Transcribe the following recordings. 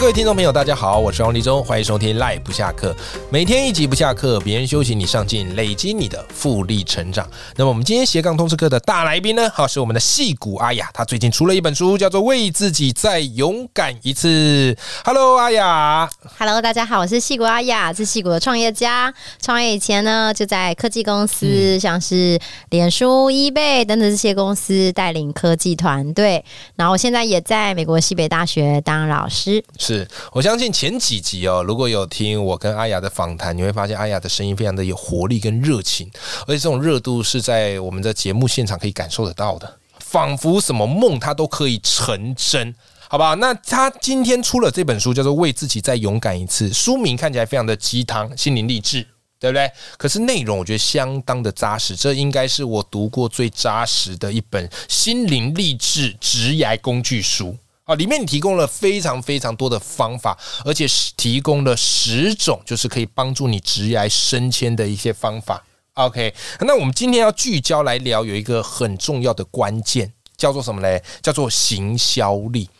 各位听众朋友，大家好，我是王立忠，欢迎收听 Live 不下课，每天一集不下课，别人休息你上进，累积你的复利成长。那么我们今天斜杠通识课的大来宾呢，好是我们的戏骨阿雅，她最近出了一本书，叫做《为自己再勇敢一次》。Hello，阿雅。Hello，大家好，我是戏骨阿雅，是戏骨的创业家。创业以前呢，就在科技公司，像是脸书、eBay 等等这些公司带领科技团队。然后我现在也在美国西北大学当老师。是我相信前几集哦，如果有听我跟阿雅的访谈，你会发现阿雅的声音非常的有活力跟热情，而且这种热度是在我们的节目现场可以感受得到的，仿佛什么梦它都可以成真。好吧，那他今天出了这本书，叫做《为自己再勇敢一次》，书名看起来非常的鸡汤、心灵励志，对不对？可是内容我觉得相当的扎实，这应该是我读过最扎实的一本心灵励志职涯工具书。啊，里面你提供了非常非常多的方法，而且提供了十种，就是可以帮助你职业升迁的一些方法。OK，那我们今天要聚焦来聊，有一个很重要的关键，叫做什么嘞？叫做行销力。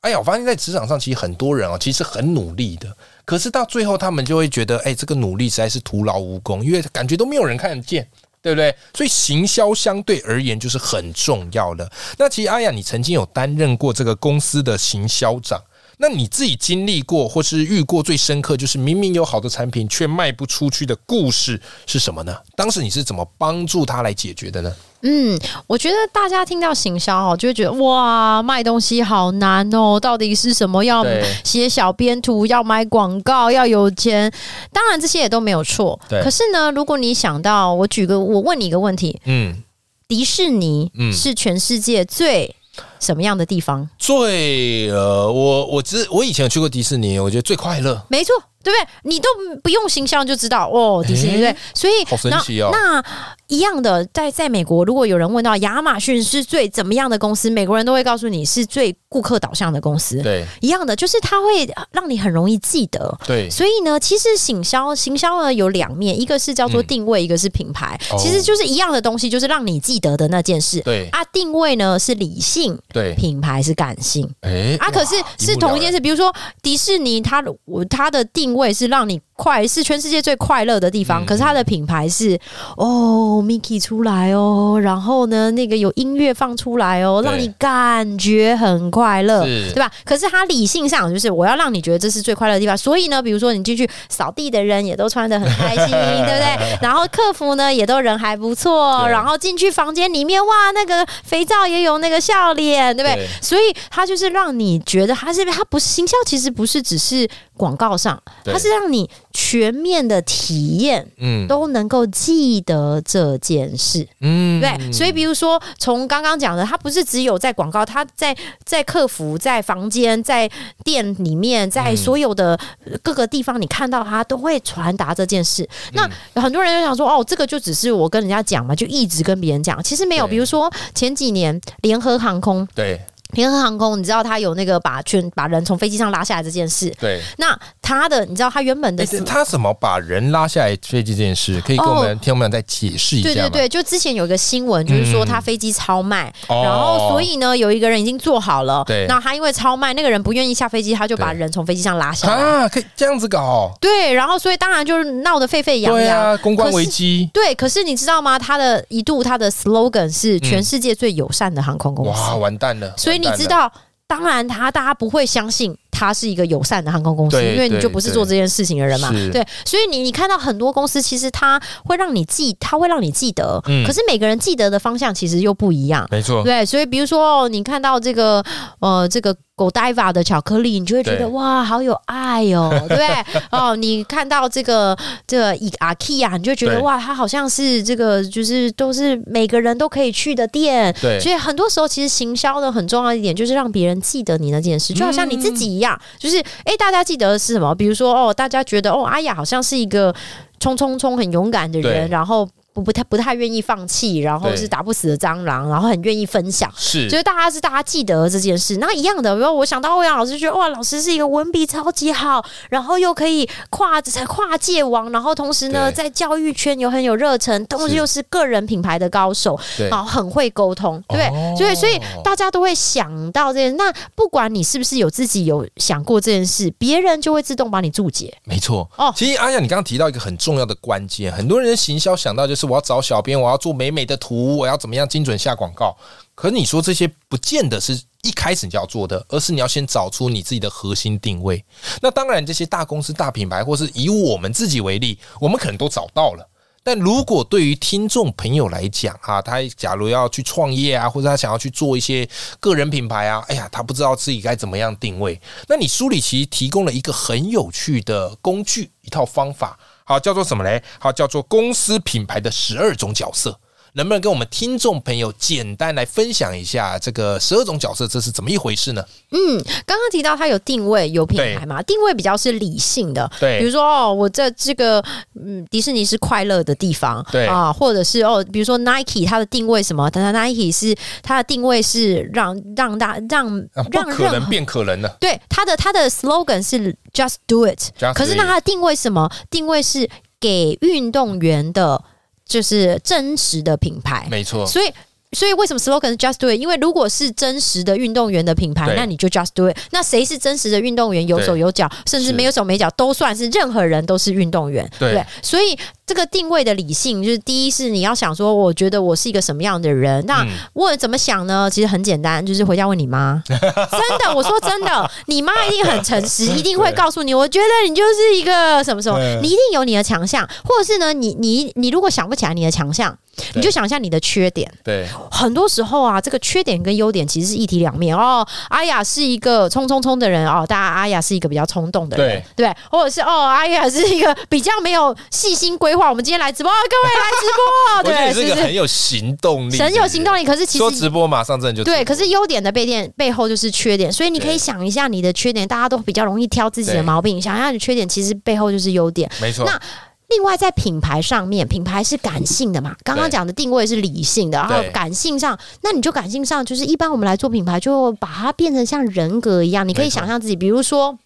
哎呀，我发现在职场上，其实很多人哦，其实很努力的，可是到最后他们就会觉得，哎，这个努力实在是徒劳无功，因为感觉都没有人看得见。对不对？所以行销相对而言就是很重要的。那其实阿雅，你曾经有担任过这个公司的行销长，那你自己经历过或是遇过最深刻，就是明明有好的产品却卖不出去的故事是什么呢？当时你是怎么帮助他来解决的呢？嗯，我觉得大家听到行销哦，就会觉得哇，卖东西好难哦，到底是什么？要写小编图，要买广告，要有钱。当然这些也都没有错。对可是呢，如果你想到，我举个，我问你一个问题：嗯，迪士尼嗯是全世界最什么样的地方？最呃，我我只我以前有去过迪士尼，我觉得最快乐。没错，对不对？你都不用形象就知道哦，迪士尼、所以好神奇哦那那一样的，在在美国，如果有人问到亚马逊是最怎么样的公司，美国人都会告诉你是最顾客导向的公司。对一样的，就是它会让你很容易记得。对，所以呢，其实行销行销呢有两面，一个是叫做嗯定位，一个是品牌，哦其实就是一样的东西，就是让你记得的那件事。对啊，定位呢是理性，对，品牌是感性。哎啊，可是是同一件。事，比如说迪士尼，它它的定位是让你快，是全世界最快乐的地方，嗯可是它的品牌是哦，Mickey 出来哦，然后呢，那个有音乐放出来哦，让你感觉很快乐。对吧？可是它理性上就是我要让你觉得这是最快乐的地方，所以呢，比如说你进去扫地的人也都穿得很开心，对不对？然后客服呢也都人还不错，然后进去房间里面哇，那个肥皂也有那个笑脸，对不对？对所以它就是让你觉得它是它不是行销，其实不是只是广告上，对它是让你全面的体验嗯都能够记得这件事。嗯对，所以比如说从刚刚讲的，它不是只有在广告，它在在客服、在房间、在店里面、在嗯所有的各个地方，你看到它都会传达这件事。那嗯很多人就想说，哦，这个就只是我跟人家讲嘛，就一直跟别人讲。其实没有，比如说前几年联合航空，对联合航空，你知道他有那个把全把人从飞机上拉下来这件事。对。那他的，你知道他原本的他怎么把人拉下来飞机这件事，可以跟我们听众们再解释一下？对对对，就之前有一个新闻，就是说嗯他飞机超卖，哦然后所以呢，有一个人已经做好了，对那他因为超卖，那个人不愿意下飞机，他就把人从飞机上拉下来，啊，可以这样子搞，对，然后所以当然就是闹得沸沸扬扬。对啊，公关危机，对，可是你知道吗？他的一度他的 slogan 是全世界最友善的航空公司，哇，完蛋了！所以你知，道，当然他大家不会相信它是一个友善的航空公司，因为你就不是做这件事情的人嘛。对，所以你你看到很多公司，其实它会让你记，它会让你记得，嗯。可是每个人记得的方向其实又不一样。没错，对，所以比如说哦你看到这个呃这个狗 Diva 的巧克力，你就会觉得哇好有爱哦，对不对？哦，你看到这个这个以 IKEA，你就觉得哇，它好像是这个就是都是每个人都可以去的店，对。所以很多时候，其实行销的很重要一点就是让别人记得你那件事，就好像你自己一样，就是诶，大家记得的是什么？比如说哦，大家觉得哦，阿雅好像是一个冲冲冲很勇敢的人，然后。不不太不太愿意放弃，然后是打不死的蟑螂，然后很愿意分享。是就是大家是大家记得这件事，那一样的，比如我想到欧阳老师，觉得哇，老师是一个文笔超级好，然后又可以跨跨界王，然后同时呢，在教育圈又很有热忱，同时又是个人品牌的高手，对然后很会沟通，对不对？哦所以所以大家都会想到这件。那不管你是不是有自己有想过这件事，别人就会自动帮你注解。没错哦其实阿雅，你刚刚提到一个很重要的关键，很多人行销想到就是我要找小编，我要做美美的图，我要怎么样精准下广告。可你说这些不见得是一开始你就要做的，而是你要先找出你自己的核心定位。那当然，这些大公司、大品牌，或是以我们自己为例，我们可能都找到了。但如果对于听众朋友来讲啊，他假如要去创业啊，或者他想要去做一些个人品牌啊，哎呀，他不知道自己该怎么样定位。那你书里其实提供了一个很有趣的工具，一套方法，好叫做什么嘞？好叫做公司品牌的十二种角色。能不能跟我们听众朋友简单来分享一下这个十二种角色这是怎么一回事呢？嗯，刚刚提到它有定位、有品牌嘛，定位比较是理性的，对比如说哦，我在这个嗯迪士尼是快乐的地方，对啊，或者是哦，比如说 Nike 它的定位什么？它 Nike 是它的定位是让让大让让可能变可能的。对它的它的 slogan 是 Just Do It，Just 可是那它的定位什么？定位是给运动员的，就是真实的品牌，没错，所以。所以为什么 slogan 是 Just Do It？因为如果是真实的运动员的品牌，那你就 Just Do It。那谁是真实的运动员？有手有脚，甚至没有手没脚，都算是任何人都是运动员，对？所以这个定位的理性，就是第一是你要想说，我觉得我是一个什么样的人。那嗯我怎么想呢？其实很简单，就是回家问你妈。真的，我说真的，你妈一定很诚实，一定会告诉你。我觉得你就是一个什么什么，你一定有你的强项，或者是呢，你你你如果想不起来你的强项，你就想一下你的缺点。对很多时候啊，这个缺点跟优点其实是一体两面哦。阿雅是一个冲冲冲的人哦，大家阿雅是一个比较冲动的人，对，或者是哦，阿雅是一个比较没有细心规划。我们今天来直播，啊各位来直播，对，你是一个是？很有行动力，很有行动力，可是其说实直播马上真的就对，可是优点的背垫背后就是缺点，所以你可以想一下你的缺点，大家都比较容易挑自己的毛病，想一下你的缺点，其实背后就是优点。没错，那另外，在品牌上面，品牌是感性的嘛？刚刚讲的定位是理性的，然后感性上，那你就感性上，就是一般我们来做品牌，就把它变成像人格一样，你可以想象自己，比如说。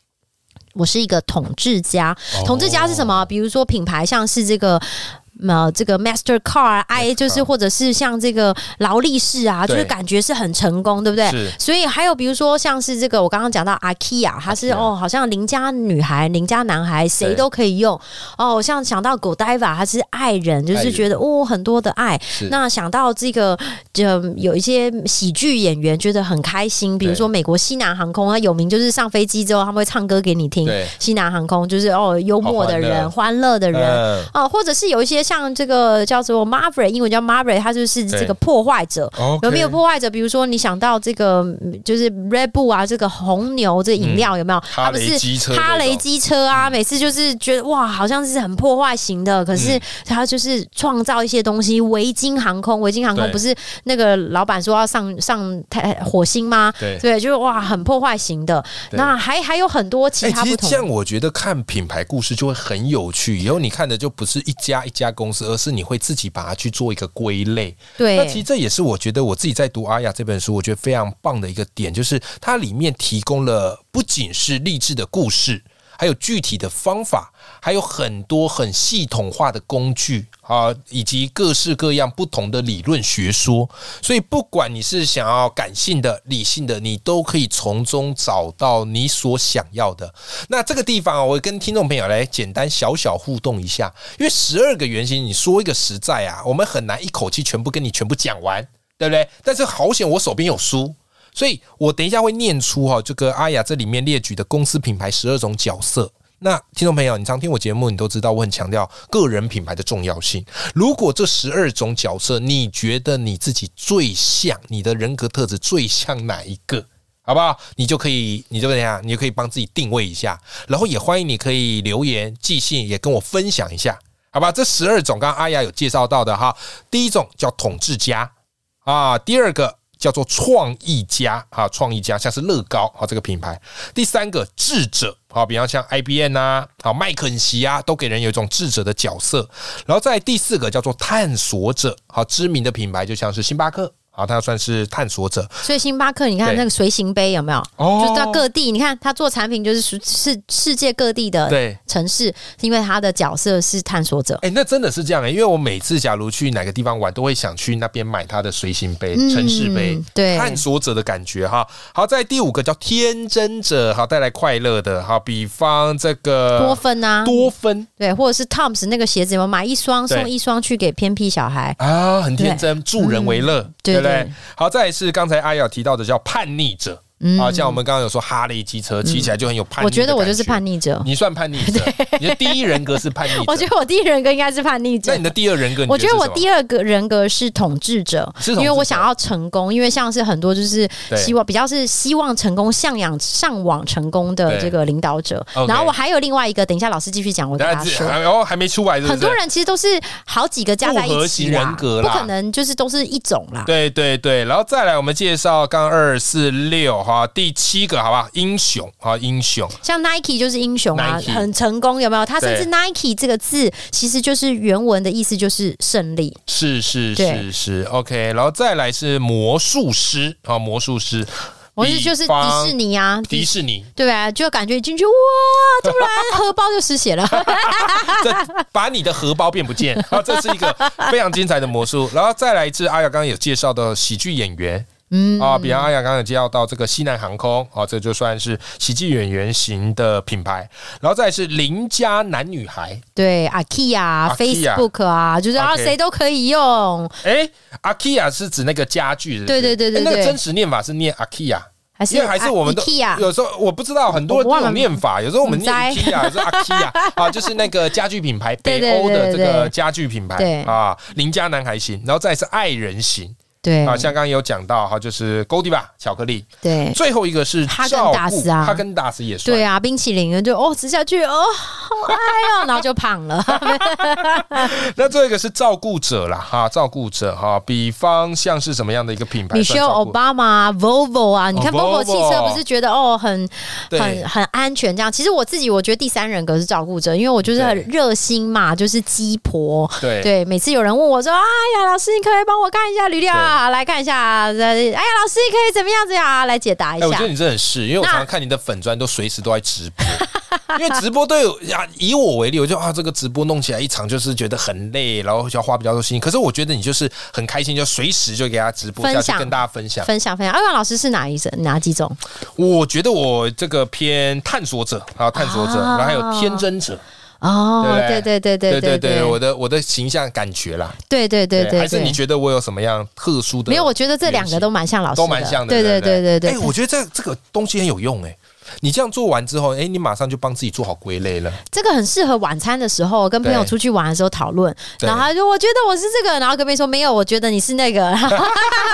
我是一个统治家，哦统治家是什么？比如说品牌像是这个。呃，这个 Mastercard i 就是或者是像这个劳力士啊，就是感觉是很成功，对不对？所以还有比如说像是这个，我刚刚讲到 IKEA，它是 IKEA 哦，好像邻家女孩、邻家男孩谁都可以用。哦。像想到 Godiva，它是爱人，就是觉得哦很多的爱。那想到这个，就有一些喜剧演员觉得很开心，比如说美国西南航空，它有名就是上飞机之后他们会唱歌给你听。西南航空就是哦幽默的人、欢乐的人。嗯。哦，或者是有一些像这个叫做 Maverick，英文叫 Maverick，它就是这个破坏者。有没有破坏者？比如说你想到这个嗯就是 Red Bull 啊，这个红牛这饮料有没有？它哈雷不是机车哈雷机车啊，每次就是觉得哇，好像是很破坏型的，可是嗯它就是创造一些东西。维京航空，维京航空不是那个老板说要上上太火星吗？对对，就是哇，很破坏型的。那还还有很多其哎、他不同这样我觉得看品牌故事就会很有趣。以后你看的就不是一家一家公司，而是你会自己把它去做一个归类。对那其实这也是我觉得我自己在读《阿雅》这本书，我觉得非常棒的一个点，就是它里面提供了不仅是励志的故事。还有具体的方法，还有很多很系统化的工具啊，以及各式各样不同的理论学说。所以，不管你是想要感性的、理性的，你都可以从中找到你所想要的。那这个地方啊，我跟听众朋友来简单小小互动一下，因为十二个原型，你说一个实在啊，我们很难一口气全部跟你全部讲完，对不对？但是好险，我手边有书。所以我等一下会念出哈，这个阿雅这里面列举的公司品牌十二种角色。那听众朋友，你常听我节目，你都知道我很强调个人品牌的重要性。如果这十二种角色，你觉得你自己最像，你的人格特质最像哪一个？好不好？你就可以，你就怎样？你就可以帮自己定位一下，然后也欢迎你可以留言、寄信，也跟我分享一下，好吧？这十二种，刚刚阿雅有介绍到的哈。第一种叫统治家啊，第二个叫做创意家啊，创意家像是乐高啊这个品牌。第三个智者好，比方像 I B N 啊，好麦肯锡啊，都给人有一种智者的角色。然后在第四个叫做探索者，好，知名的品牌就像是星巴克。好，它算是探索者。所以星巴克，你看那个随行杯有没有？哦就是到各地，你看他做产品就是世世世界各地的对。城市，因为他的角色是探索者。哎、那真的是这样哎、因为我每次假如去哪个地方玩，都会想去那边买他的随行杯、嗯城市杯，对探索者的感觉哈。好，在第五个叫天真者，好带来快乐的，哈，比方这个多芬啊，多芬对，或者是 Toms 那个鞋子，有没有买一双送一双去给偏僻小孩？啊，很天真，助人为乐，对不对对？好，再来是刚才阿瑶提到的叫叛逆者。嗯。啊，像我们刚刚有说哈雷机车骑起来就很有叛逆、我觉得我就是叛，逆者，你算叛逆者，你的第一人格是叛逆者。我觉得我第一人格应该是叛逆者。那你。的第二人格，我觉得我第二个人格是统治者，因为我想要成功，因为像是很多就是希望比较是希望成功、向往上往成功的这个领导者。然后我还有另外一个，等一下老师继续讲，我跟大家说。然后还没出来是是，很多人其实都是好几个加在一起人，格啦。不可能就是都是一种啦。对对对，然后再来我们介绍刚刚二四六哈，第七个好不好？英雄啊，英雄像 Nike 就是英雄啊 Nike 很成功，有没有？它甚至 Nike 这个字其实就是原文的意思就是胜利。是是对是是 OK，然后再来是魔术师啊，魔术师，我是就是迪士尼啊，迪士尼，对啊，就感觉进去哇，突然 荷包就失血了。这把你的荷包变不见，啊，这是一个非常精彩的魔术。然后再来一次阿雅刚刚有介绍的喜剧演员。嗯。啊，比方阿雅刚刚有介绍到这个西南航空啊，这就算是喜剧演员型的品牌。然后再是邻家男女孩，对，IKEA、IKEA Facebook 啊，就是啊谁都可以用，哎，IKEA 是指那个家具是不是，对对对对那个真实念法是念 IKEA。还是因为还是我们都有时候我不知道很多我忘了这种念法，有时候我们念 IKEA，有时候 IKEA 啊，就是那个家具品牌，对北欧的这个家具品牌对。啊，邻家男孩型，然后再是爱人型对啊，像刚刚有讲到哈，就是 Godiva 巧克力，对最后一个是哈根达斯啊哈根达斯也算对啊，冰淇淋就哦吃下去哦，好爱哦，然后就胖了。那最后一个是照顾者啦，哈，照顾者哈，比方像是什么样的一个品牌算 Michelle？Obama、Volvo 啊，你看 Volvo 汽车不是觉得哦很很很安全这样？其实我自己我觉得第三人格是照顾者，因为我就是很热心嘛，就是鸡婆。对对，每次有人问我说：“哎呀，老师，你可不可以帮我看一下履历啊？来看一下啊。”哎呀，老师，可以怎么样子呀？来解答一哎、我下觉得。你真的很是，因为我常常看你的粉砖都随时都在直播，因为直播都有啊。以我为例，我就啊，这个直播弄起来一场就是觉得很累，然后就要花比较多心。可是我觉得你就是很开心，就随时就给他直播下去，分享跟大家分享。分享分享，二万老师是哪一种？哪几种？我觉得我这个偏探索者啊，探索者，啊然后还有天真者，哦，对对对对对对对我的我的形象感觉啦。对对对对，还是你觉得我有什么样特殊的？没有？我觉得这两个都蛮像老师的，都蛮像的，对对对对对对哎，。我觉得这这个东西很有用哎。你这样做完之后，哎，你马上就帮自己做好归类了。这个很适合晚餐的时候跟朋友出去玩的时候讨论，然后他就我觉得我是这个，然后隔壁说没有，我觉得你是那个，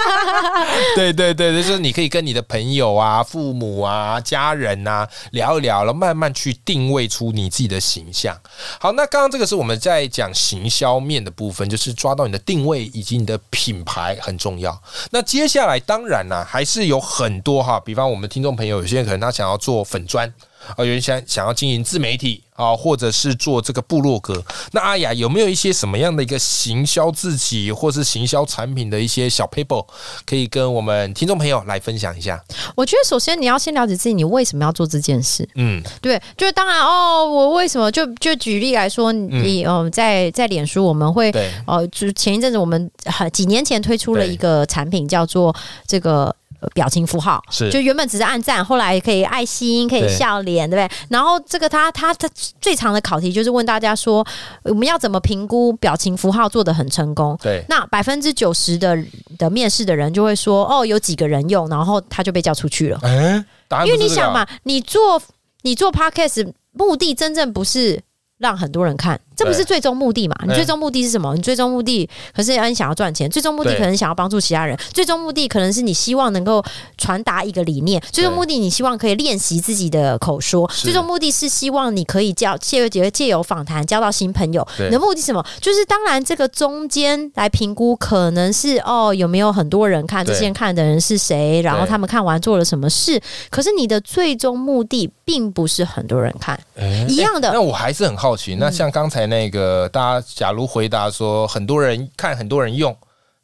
对对对，就是你可以跟你的朋友啊、父母啊、家人啊聊一聊，然后慢慢去定位出你自己的形象。好，那刚刚这个是我们在讲行销面的部分，就是抓到你的定位以及你的品牌很重要。那接下来当然啦、还是有很多哈，比方我们听众朋友，有些人可能他想要做粉砖。啊，有人想想要经营自媒体啊，或者是做这个部落格。那阿雅有没有一些什么样的一个行销自己或是行销产品的一些小 paper，可以跟我们听众朋友来分享一下？我觉得首先你要先了解自己，你为什么要做这件事。嗯，对，就是当然哦，我为什么就就举例来说，你嗯、呃在在脸书我们会对，呃，就前一阵子我们很几年前推出了一个产品，叫做这个。呃表情符号是就原本只是按赞，后来可以爱心，可以笑脸，对不对？然后这个他他他最长的考题就是问大家说，我们要怎么评估表情符号做的很成功？对，那百分之九十的的面试的人就会说，哦，有几个人用，然后他就被叫出去了。哎，因为你想嘛，你做你做 podcast 目的真正不是让很多人看，这不是最终目的嘛？你最终目的是什么？你最终目的可是你想要赚钱，最终目的可能想要帮助其他人，最终目的可能是你希望能够传达一个理念，最终目的你希望可以练习自己的口说，最终目的是希望你可以交借借借由访谈交到新朋友。你的目的是什么？就是当然这个中间来评估，可能是哦有没有很多人看，这对些人看的人是谁，然后他们看完做了什么事。可是你的最终目的并不是很多人看，哎一样的嗯那我还是很好奇，那像刚才那个，大家假如回答说很多人看，很多人用，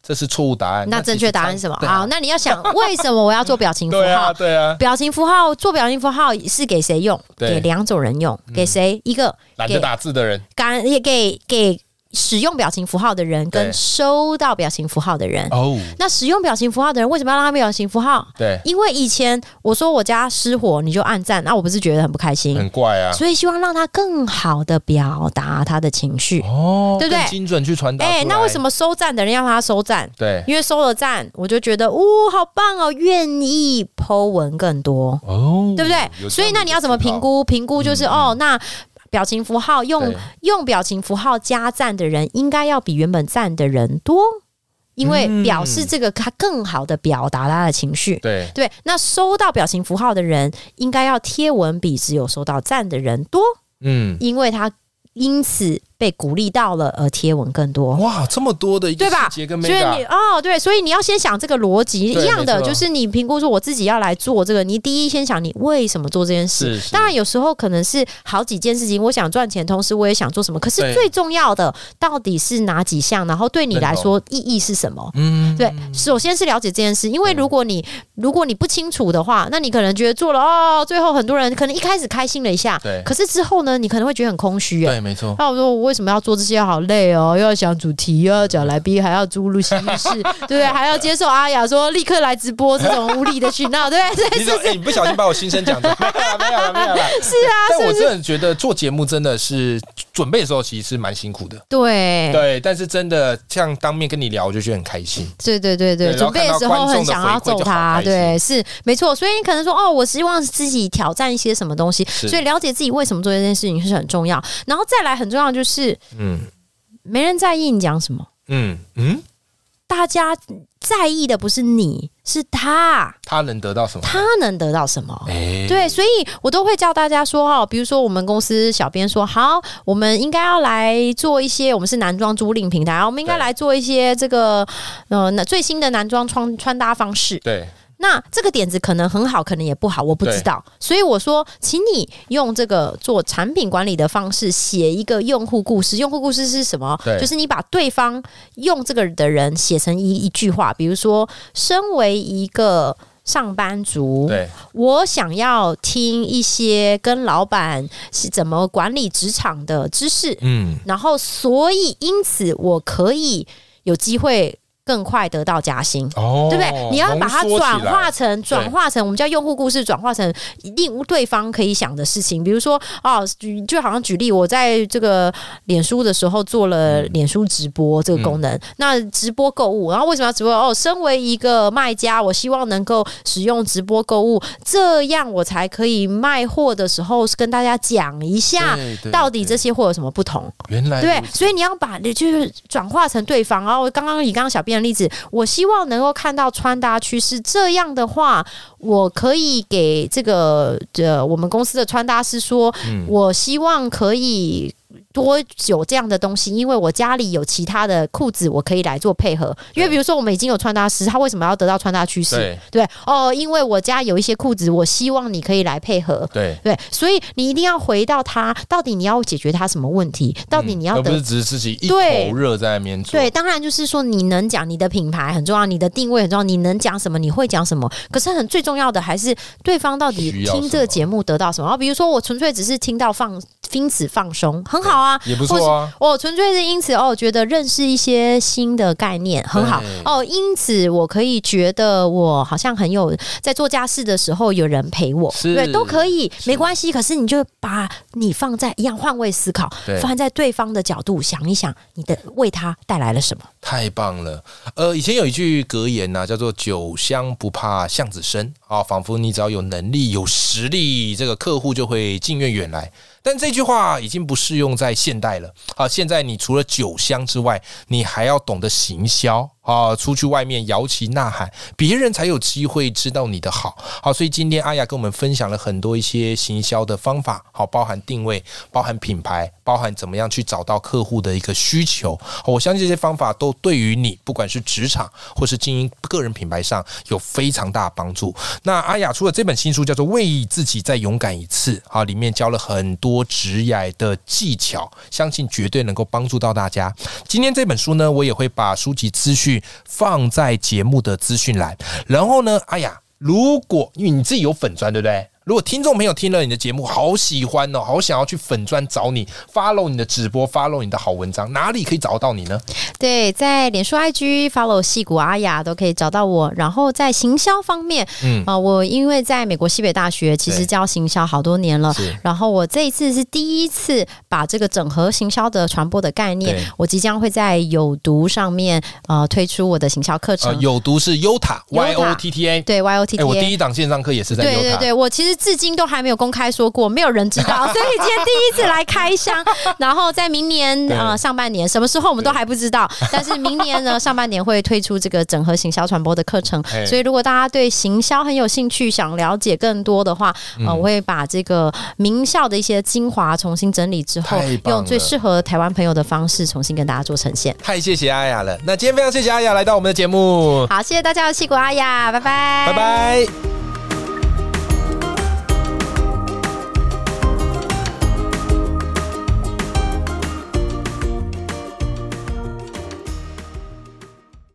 这是错误答案。那正确答案是什么？好，好，那你要想为什么我要做表情符 对啊，号？对啊，表情符号做表情符号是给谁用？给两种人用，给谁？一个懒得打字的人，敢也给给使用表情符号的人跟收到表情符号的人。哦，那使用表情符号的人为什么要让他表情符号？对，因为以前我说我家失火，你就按赞，那我不是觉得很不开心，很怪啊。所以希望让他更好的表达他的情绪。哦，对不对精准去传达。哎、那为什？么收赞的人要让他收赞？对，因为收了赞，我就觉得哦，好棒哦，愿意 Po 文更多，哦，对不对？所以那你要怎么评？估？评估就是、哦，那表情符号用用表情符号加赞的人，应该要比原本赞的人多，因为嗯。表示这个他更好的表达他的情绪。对，对，那收到表情符号的人，应该要贴文比只有收到赞的人多，嗯，因为他因此被鼓励到了而贴文更多。哇，这么多的一个对吧？所以你哦，对，所以你要先想这个逻辑一样的，就是你评估说我自己要来做这个，你第一先想你为什么做这件事。是是当然有时候可能是好几件事情，我想赚钱，同时我也想做什么。可是最重要的到底是哪几项？然后对你来说意义是什么？嗯，对，首先是了解这件事，因为如果你如果你不清楚的话，那你可能觉得做了哦，最后很多人可能一开始开心了一下，对可是之后呢，你可能会觉得很空虚。哎对，没错，那我说我为什么要做这些？好累哦，又要想主题，又要找来宾，还要租入心事，对不对？还要接受阿雅说立刻来直播这种无理的讯号，对不对？你怎么？哎，你不小心把我心声讲出来，没有啦没有了，没有了。是啊，但我？真的觉得做节目真的是准备的时候其实是蛮辛苦的，对对。但是真的像当面跟你聊，我就觉得很开心。对对对对，对准备的时候很想要揍他，对，是没错。所以你可能说哦，我希望自己挑战一些什么东西，所以了解自己为什么做这件事情是很重要。然后再来很重要就是嗯。没人在意你讲什么，嗯嗯，大家在意的不是你，是他，他能得到什么？他能得到什么？哎，对，所以我都会叫大家说哈，比如说我们公司小编说好，我们应该要来做一些，我们是男装租赁平台，我们应该对。来做一些这个呃那最新的男装穿穿搭方式。对，那这个点子可能很好，可能也不好，我不知道。所以我说，请你用这个做产品管理的方式写一个用户故事。用户故事是什么？就是你把对方用这个的人写成一一句话，比如说，身为一个。上班族，我想要听一些跟老板是怎么管理职场的知识，嗯，然后所以因此我可以有机会更快得到加薪。哦，对不对？你要把它转化成转化成我们叫用户故事，转化成令对方可以想的事情。比如说，哦，举就好像举例，我在这个脸书的时候做了脸书直播这个功能。那直播购物，然后为什么要直播？哦，身为一个卖家，我希望能够使用直播购物，这样我才可以卖货的时候跟大家讲一下，到底这些货有什么不同。原来对所以你要把你就是转化成对方。然后刚刚你刚刚小编的例子，我希望能够看到穿搭趋势。这样的话，我可以给这个呃我们公司的穿搭师说，嗯我希望可以。多久这样的东西，因为我家里有其他的裤子，我可以来做配合。因为比如说，我们已经有穿搭师，他为什么要得到穿搭趋势？对对哦，因为我家有一些裤子，我希望你可以来配合。对，对，所以你一定要回到他，到底你要解决他什么问题？到底你要不是只是自己一对头热在那边做，对，当然就是说你能讲你的品牌很重要，你的定位很重要，你能讲什么，你会讲什么。可是很最重要的还是对方到底听这个节目得到什么。然后比如说我纯粹只是听到放因此放松，很好啊。也不错啊。我纯粹是因此哦，觉得认识一些新的概念很好哦，因此我可以觉得我好像很有在做家事的时候有人陪我，对，都可以，没关系。可是你就把你放在一样换位思考对，放在对方的角度想一想，你的为他带来了什么？太棒了！呃，以前有一句格言呐、叫做“酒香不怕巷子深”啊，仿佛你只要有能力、有实力，这个客户就会近愿远来。但这句话已经不适用在现代了。好，现在你除了酒香之外，你还要懂得行销。啊，出去外面摇旗呐喊，别人才有机会知道你的好。好，所以今天阿雅跟我们分享了很多一些行销的方法，好，包含定位，包含品牌，包含怎么样去找到客户的一个需求。我相信这些方法都对于你，不管是职场或是经营个人品牌上有非常大的帮助。那阿雅出了这本新书，叫做《为自己再勇敢一次》，啊，里面教了很多职业的技巧，相信绝对能够帮助到大家。今天这本书呢，我也会把书籍资讯。放在节目的资讯栏，然后呢？哎呀，如果因为你自己有粉钻，对不对？如果听众朋友听了你的节目，好喜欢哦，好想要去粉砖找你，follow 你的直播，follow 你的好文章，哪里可以找到你呢？对，在脸书 IG follow 戏骨阿雅都可以找到我。然后在行销方面，嗯啊，我因为在美国西北大学其实教行销好多年了，然后我这一次是第一次把这个整合行销的传播的概念，我即将会在有毒上面呃推出我的行销课程。有毒是 Yota Y O T T A，对 Y O T T A。我第一档线上课也是在 Yota。对对对，我其实。至今都还没有公开说过，没有人知道，所以今天第一次来开箱。然后在明年呃上半年什么时候我们都还不知道，但是明年呢上半年会推出这个整合行销传播的课程。所以如果大家对行销很有兴趣，想了解更多的话，呃，我会把这个名校的一些精华重新整理之后，用最适合台湾朋友的方式重新跟大家做呈现。太谢谢阿雅了，那今天非常谢谢阿雅来到我们的节目。好，谢谢大家的戏骨阿雅，拜拜，拜拜。